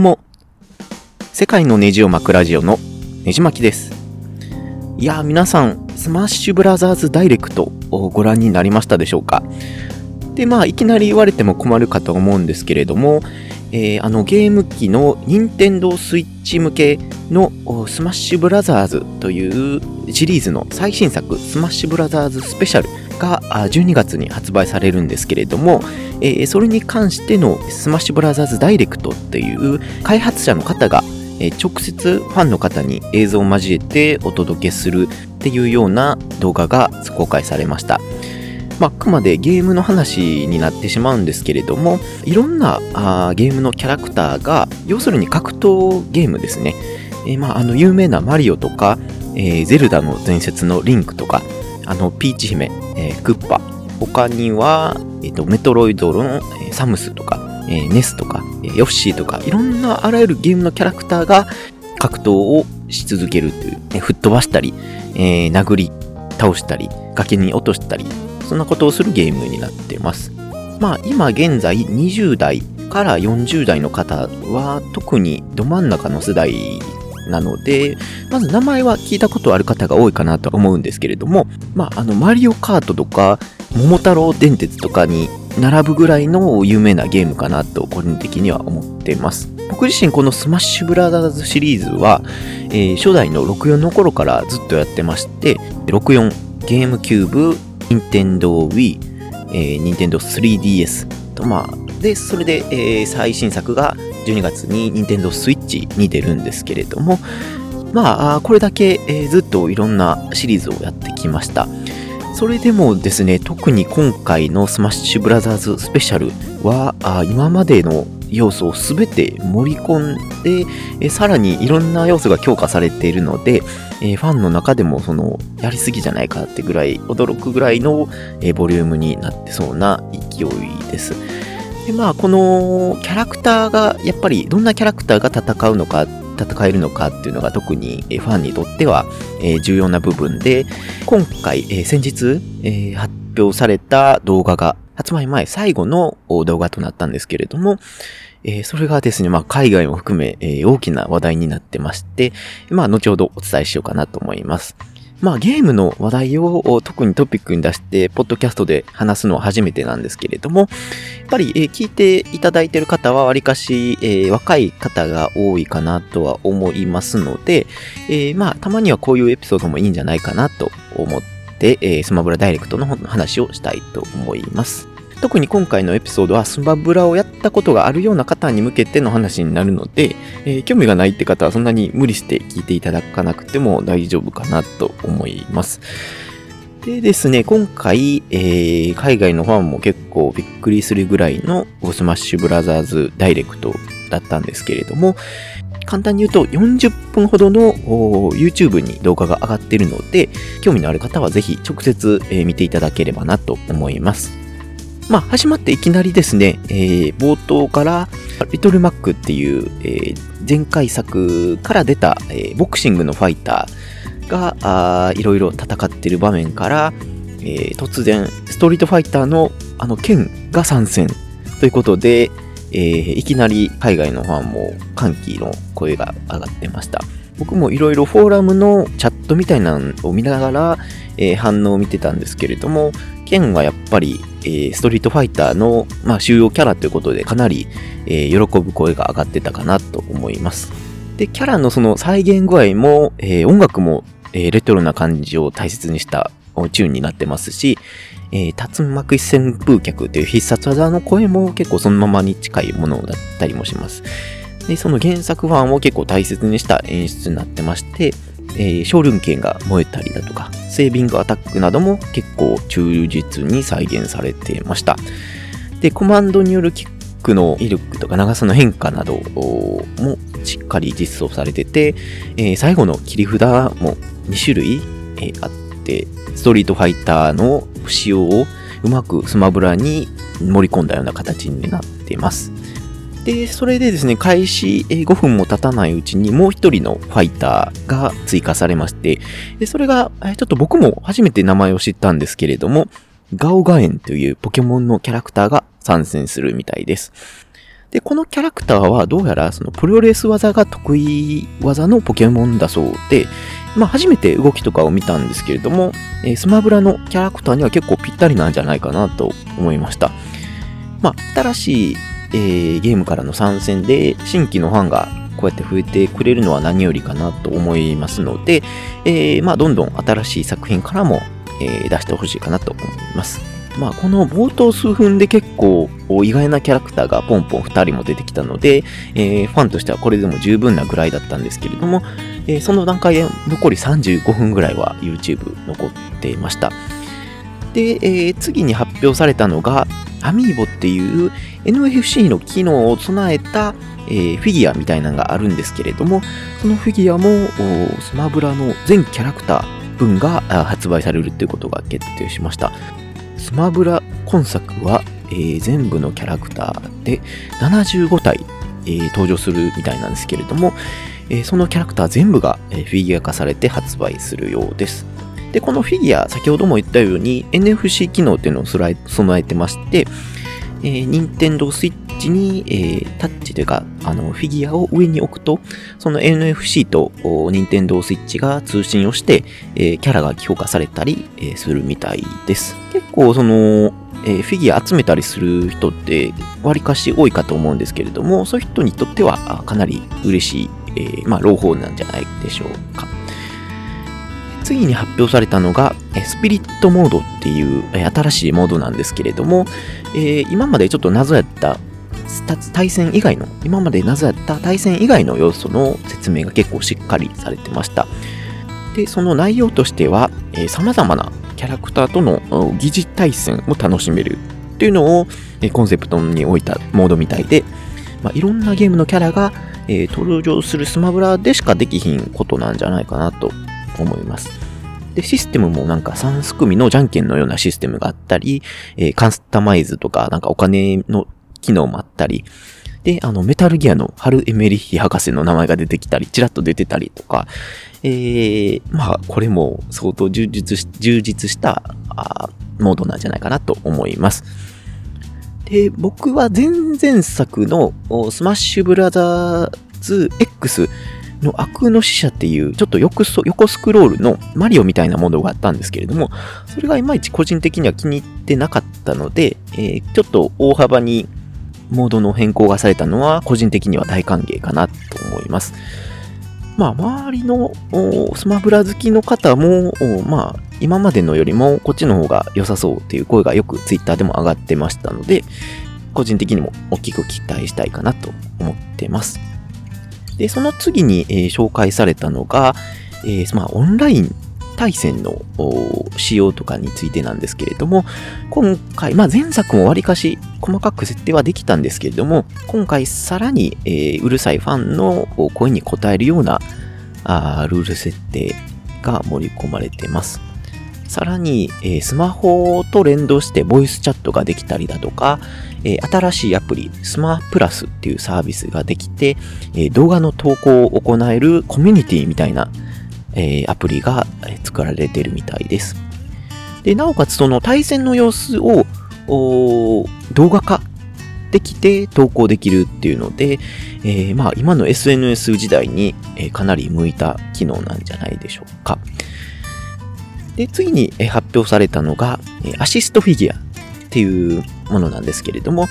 も、世界のネジを巻くラジオのネジ巻きです。いやー皆さん、スマッシュブラザーズダイレクトをご覧になりましたでしょうか？で、まあ、いきなり言われても困るかと思うんですけれども、えー、あのゲーム機の任天堂 switch 向けのスマッシュブラザーズというシリーズの最新作スマッシュブラザーズスペシャルが12月に発売されるんですけれども、えー、それに関してのスマッシュブラザーズダイレクトっていう開発者の方が、直接ファンの方に映像を交えてお届けするっていうような動画が公開されました。まあ、あくまでゲームの話になってしまうんですけれども、いろんなあゲームのキャラクターが、要するに格闘ゲームですね。えー、まあ、あの、有名なマリオとか、えー、ゼルダの伝説のリンクとか、あの、ピーチ姫、えー、クッパ、他には、えっ、と、メトロイドの、サムスとか、えー、ネスとか、えー、ヨッシーとか、いろんなあらゆるゲームのキャラクターが格闘をし続けるという、ね、吹っ飛ばしたり、えー、殴り倒したり、崖に落としたり、そんなことをするゲームになってます。まあ、今現在20代から40代の方は特にど真ん中の世代なので、まず名前は聞いたことある方が多いかなと思うんですけれども、まあ、あの、マリオカートとか、桃太郎電鉄とかに並ぶぐらいの有名なゲームかなと個人的には思ってます。僕自身このスマッシュブラザーズシリーズは、えー、初代の64の頃からずっとやってまして、64、ゲームキューブ、ニンテンドー Wii、えー、ニンテンドー 3DS と、まあ、で、それで、えー、最新作が12月に Nintendo Switch に出るんですけれども、まあ、これだけ、えー、ずっといろんなシリーズをやってきました。それでもですね、特に今回のスマッシュブラザーズスペシャルは、今までの要素を全て盛り込んで、えさらにいろんな要素が強化されているので、えファンの中でもその、やりすぎじゃないかってぐらい、驚くぐらいの、えボリュームになってそうな勢いです。で、まあ、このキャラクターが、やっぱりどんなキャラクターが戦うのか、戦えるのかっていうのが特にファンにとっては重要な部分で、今回、先日発表された動画が発売前最後の動画となったんですけれどもえ、それがですね、まあ、海外も含めえ、大きな話題になってまして、まあ、後ほどお伝えしようかなと思います。まあゲームの話題を特にトピックに出して、ポッドキャストで話すのは初めてなんですけれども、やっぱり、えー、聞いていただいている方はわりかし、えー、若い方が多いかなとは思いますので、えー、まあたまにはこういうエピソードもいいんじゃないかなと思って、え、スマブラダイレクトの話をしたいと思います。特に今回のエピソードはスマブラをやったことがあるような方に向けての話になるので、えー、興味がないって方はそんなに無理して聞いていただかなくても大丈夫かなと思います。でですね、今回、えー、海外のファンも結構びっくりするぐらいのスマッシュブラザーズダイレクトだったんですけれども、簡単に言うと40分ほどの YouTube に動画が上がっているので、興味のある方はぜひ直接、えー、見ていただければなと思います。まあ、始まっていきなりですね、えー、冒頭から、リトルマックっていう、えー、前回作から出た、えー、ボクシングのファイターが、あいろいろ戦ってる場面から、えー、突然、ストリートファイターのあの剣が参戦ということで、えー、いきなり海外のファンも歓喜の声が上がってました。僕もいろいろフォーラムのチャットみたいなのを見ながら、えー、反応を見てたんですけれども、剣はやっぱり、えー、ストリートファイターの、まあ、主要キャラということでかなり、えー、喜ぶ声が上がってたかなと思います。で、キャラのその再現具合も、えー、音楽も、え、レトロな感じを大切にしたチューンになってますし、えー、竜巻旋風脚という必殺技の声も結構そのままに近いものだったりもします。で、その原作ファンを結構大切にした演出になってまして、えー、昇竜拳が燃えたりだとか、セービングアタックなども結構忠実に再現されてました。で、コマンドによるキックの威力とか長さの変化などもしっかり実装されてて、えー、最後の切り札も2種類、えー、あって、ストリートファイターの仕様をうまくスマブラに盛り込んだような形になっています。で、それでですね、開始5分も経たないうちにもう一人のファイターが追加されまして、で、それが、ちょっと僕も初めて名前を知ったんですけれども、ガオガエンというポケモンのキャラクターが参戦するみたいです。で、このキャラクターはどうやらそのプロレス技が得意技のポケモンだそうで、まあ初めて動きとかを見たんですけれども、え、スマブラのキャラクターには結構ぴったりなんじゃないかなと思いました。まあ新しい、えー、ゲームからの参戦で新規のファンがこうやって増えてくれるのは何よりかなと思いますので、えー、まあどんどん新しい作品からも、えー、出してほしいかなと思います。まあ、この冒頭数分で結構意外なキャラクターがポンポン2人も出てきたので、えー、ファンとしてはこれでも十分なぐらいだったんですけれども、えー、その段階で残り35分ぐらいは YouTube 残っていました。で、えー、次に発表されたのが、アミーボっていう NFC の機能を備えた、えー、フィギュアみたいなのがあるんですけれども、そのフィギュアもスマブラの全キャラクター分が発売されるということが決定しました。スマブラ今作は、えー、全部のキャラクターで75体、えー、登場するみたいなんですけれども、え、そのキャラクター全部が、フィギュア化されて発売するようです。で、このフィギュア、先ほども言ったように NFC 機能っていうのを備えてまして、えー、任天堂 switch に、えー、タッチというか、あの、フィギュアを上に置くと、その NFC と任天堂 switch が通信をして、えー、キャラが強化されたり、えー、するみたいです。結構、その、えー、フィギュア集めたりする人って、わりかし多いかと思うんですけれども、そういう人にとってはかなり嬉しい、えー、まあ、朗報なんじゃないでしょうか。次に発表されたのが、スピリットモードっていう新しいモードなんですけれども、えー、今までちょっと謎やった対戦以外の、今まで謎やった対戦以外の要素の説明が結構しっかりされてました。で、その内容としては、えー、様々なキャラクターとの疑似対戦を楽しめるっていうのを、え、コンセプトに置いたモードみたいで、まあ、いろんなゲームのキャラが、えー、登場するスマブラでしかできひんことなんじゃないかなと思います。で、システムもなんか3組のじゃんけんのようなシステムがあったり、えー、カスタマイズとか、なんかお金の機能もあったり、で、あの、メタルギアのハル・エメリッヒ博士の名前が出てきたり、ちらっと出てたりとか、えー、まあ、これも相当充実し、充実したあモードなんじゃないかなと思います。で、僕は前々作のスマッシュブラザーズ X の悪の使者っていう、ちょっと横スクロールのマリオみたいなものがあったんですけれども、それがいまいち個人的には気に入ってなかったので、えー、ちょっと大幅にモードの変更がされたのは、個人的には大歓迎かなと思います。まあ、周りのスマブラ好きの方も、まあ、今までのよりもこっちの方が良さそうっていう声がよく Twitter でも上がってましたので、個人的にも大きく期待したいかなと思ってます。で、その次に、えー、紹介されたのが、えー、まあ、オンライン対戦の仕様とかについてなんですけれども、今回、まあ、前作もわりかし細かく設定はできたんですけれども、今回さらに、えー、うるさいファンの声に応えるようなあルール設定が盛り込まれてます。さらに、えー、スマホと連動してボイスチャットができたりだとか、えー、新しいアプリ、スマープラスっていうサービスができて、えー、動画の投稿を行えるコミュニティみたいな、えアプリが作られてるみたいです。で、なおかつその対戦の様子を動画化できて投稿できるっていうので、えー、まあ今の SNS 時代に、えかなり向いた機能なんじゃないでしょうか。で、次に発表されたのが、アシストフィギュアっていうものなんですけれども、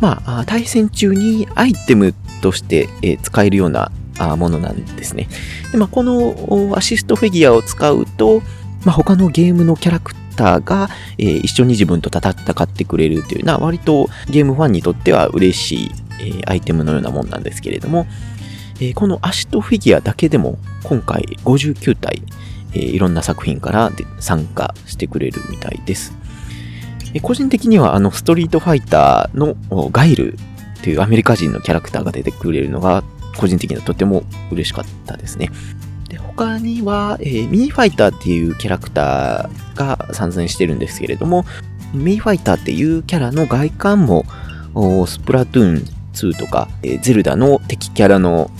まあ、対戦中にアイテムとして使えるようなものなんですね。でまあ、このアシストフィギュアを使うと、まあ、他のゲームのキャラクターが、え、一緒に自分と戦ってくれるというのは割とゲームファンにとっては嬉しい、え、アイテムのようなもんなんですけれども、え、このアシストフィギュアだけでも今回59体、え、いろんな作品から参加してくれるみたいです。え、個人的にはあのストリートファイターのガイルというアメリカ人のキャラクターが出てくれるのが個人的にはとても嬉しかったですね。で他には、えー、ミニファイターっていうキャラクターが参戦してるんですけれども、ミニファイターっていうキャラの外観もスプラトゥーン2とか、えー、ゼルダの敵キャラの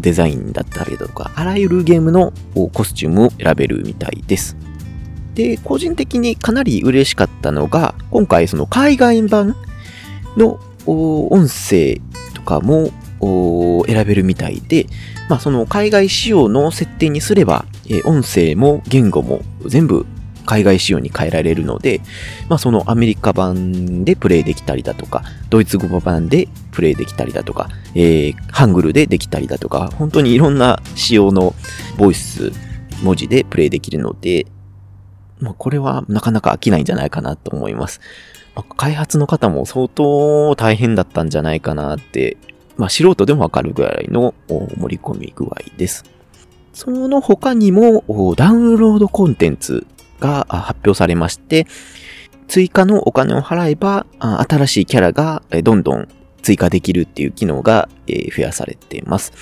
デザインだったりだとか、あらゆるゲームのコスチュームを選べるみたいです。で、個人的にかなり嬉しかったのが、今回その海外版の音声とかも選べるみたいで、まあ、その海外仕様の設定にすれば、え、音声も言語も全部海外仕様に変えられるので、まあ、そのアメリカ版でプレイできたりだとか、ドイツ語版でプレイできたりだとか、えー、ハングルでできたりだとか、本当にいろんな仕様のボイス、文字でプレイできるので、まあ、これはなかなか飽きないんじゃないかなと思います。まあ、開発の方も相当大変だったんじゃないかなって、まあ、素人でもわかるぐらいの盛り込み具合です。その他にもダウンロードコンテンツが発表されまして、追加のお金を払えば、新しいキャラがどんどん追加できるっていう機能が増やされています。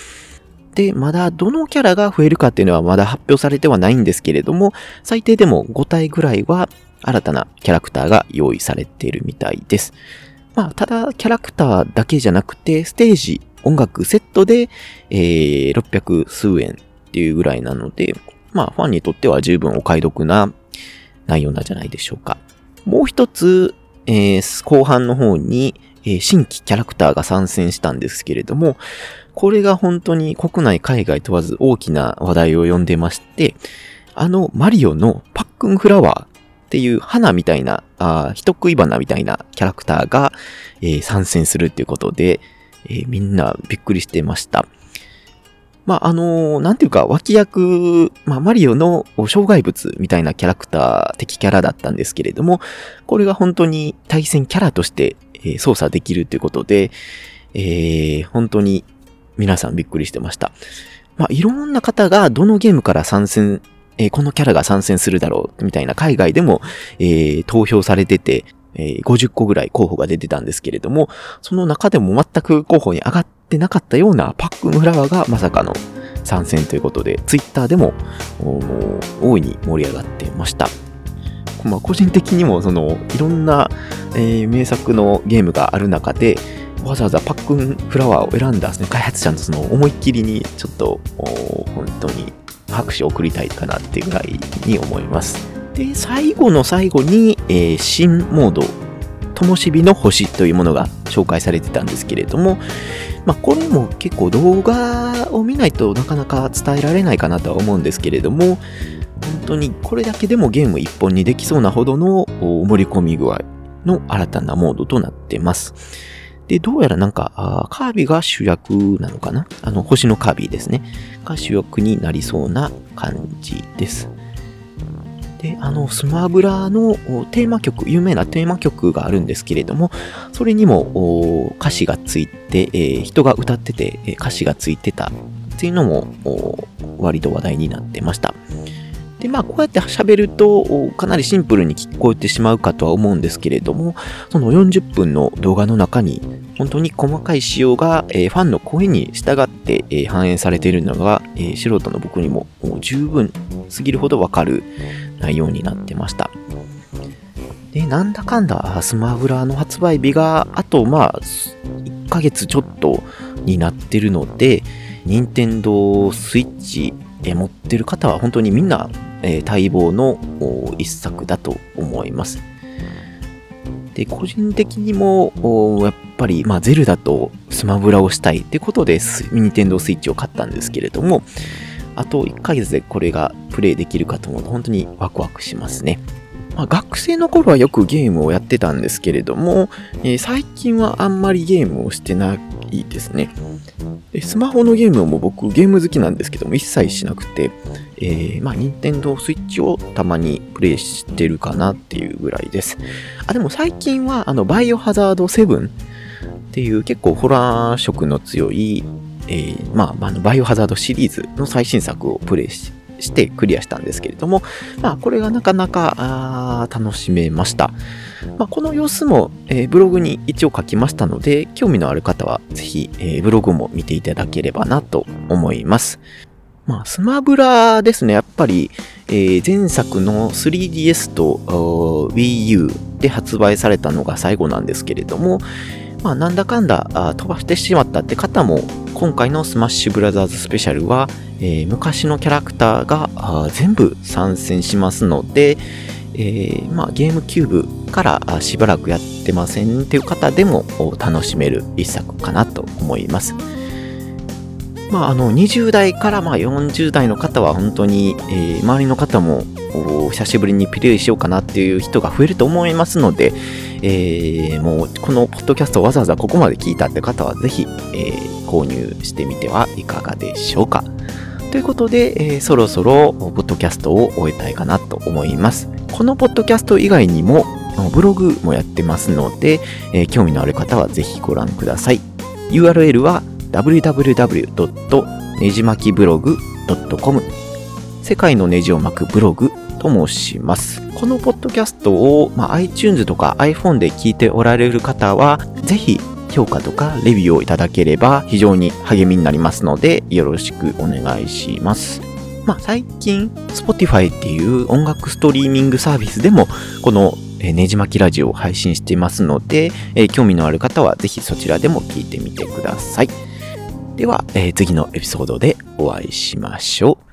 で、まだどのキャラが増えるかっていうのはまだ発表されてはないんですけれども、最低でも5体ぐらいは新たなキャラクターが用意されているみたいです。まあ、ただ、キャラクターだけじゃなくて、ステージ、音楽セットで、えー、600数円っていうぐらいなので、まあ、ファンにとっては十分お買い得な内容なんじゃないでしょうか。もう一つ、えー、後半の方に、えー、新規キャラクターが参戦したんですけれども、これが本当に国内海外問わず大きな話題を呼んでまして、あのマリオのパックンフラワーっていう花みたいな、あ人食い花みたいなキャラクターが、えー、参戦するっていうことで、えー、みんなびっくりしてました。まあ、あのー、なんていうか、脇役、まあ、マリオの障害物みたいなキャラクター、敵キャラだったんですけれども、これが本当に対戦キャラとして、えー、操作できるということで、えー、本当に皆さんびっくりしてました。まあ、いろんな方がどのゲームから参戦、えー、このキャラが参戦するだろう、みたいな海外でも、えー、投票されてて、えー、50個ぐらい候補が出てたんですけれども、その中でも全く候補に上がってなかったようなパックンフラワーがまさかの参戦ということで、ツイッターでも大いに盛り上がってました。まあ、個人的にもそのいろんな、えー、名作のゲームがある中で、わざわざパックンフラワーを選んだ、ね、開発者のその思いっきりにちょっと本当に拍手を送りたいかなっていうぐらいに思います。で、最後の最後に、えー、新モード、灯火の星というものが紹介されてたんですけれども、まあ、これも結構動画を見ないとなかなか伝えられないかなとは思うんですけれども、本当にこれだけでもゲーム一本にできそうなほどの盛り込み具合の新たなモードとなってます。で、どうやらなんか、カービィが主役なのかな？あの、星のカービィですね。が主役になりそうな感じです。で、あの、スマブラのテーマ曲、有名なテーマ曲があるんですけれども、それにも歌詞がついて、えー、人が歌ってて歌詞がついてたっていうのも割と話題になってました。で、まあ、こうやって喋ると、かなりシンプルに聞こえてしまうかとは思うんですけれども、その40分の動画の中に、本当に細かい仕様が、えー、ファンの声に従って、えー、反映されているのが、えー、素人の僕にももう十分すぎるほどわかる内容になってました。で、なんだかんだスマブラの発売日があとまあ1ヶ月ちょっとになってるので、任天堂スイッチ持ってる方は本当にみんな、え待望の一作だと思います。で、個人的にも、やっぱり、まあ、ゼルダとスマブラをしたいってことで、ニンテンドースイッチを買ったんですけれども、あと1ヶ月でこれがプレイできるかと思うと本当にワクワクしますね。まあ、学生の頃はよくゲームをやってたんですけれども、えー、最近はあんまりゲームをしてないですね。でスマホのゲームも僕ゲーム好きなんですけども一切しなくて、えー、まあ、任天堂スイッチをたまにプレイしてるかなっていうぐらいです。あ、でも最近はあのバイオハザード7っていう結構ホラー色の強いえー、まあ、あの、バイオハザードシリーズの最新作をプレイししてクリアしたんですけれども、まあ、これがなかなか楽しめました。まあ、この様子も、えー、ブログに一応書きましたので、興味のある方はぜひ、えー、ブログも見ていただければなと思います。まあ、スマブラですね、やっぱり、えー、前作の 3DS と Wii U で発売されたのが最後なんですけれども、まあ、なんだかんだ飛ばしてしまったって方も、今回のスマッシュブラザーズスペシャルは、えー、昔のキャラクターが全部参戦しますので、えー、まあ、ゲームキューブからしばらくやってませんっていう方でも楽しめる一作かなと思います。まあ、あの20代からまあ40代の方は本当に、えー、周りの方も久しぶりにプレイしようかなっていう人が増えると思いますので、えー、もうこのポッドキャストをわざわざここまで聞いたって方はぜひ、えー、購入してみてはいかがでしょうか。ということで、えー、そろそろポッドキャストを終えたいかなと思います。このポッドキャスト以外にもブログもやってますので、えー、興味のある方はぜひご覧ください。URL は www. ねじまきブログ .com 世界のネジを巻くブログと申します。このポッドキャストを、まあ、iTunes とか iPhone で聞いておられる方は、ぜひ評価とかレビューをいただければ非常に励みになりますので、よろしくお願いします。まあ、最近、Spotify っていう音楽ストリーミングサービスでも、このねじ巻きラジオを配信していますので、えー、興味のある方はぜひそちらでも聞いてみてください。では、えー、次のエピソードでお会いしましょう。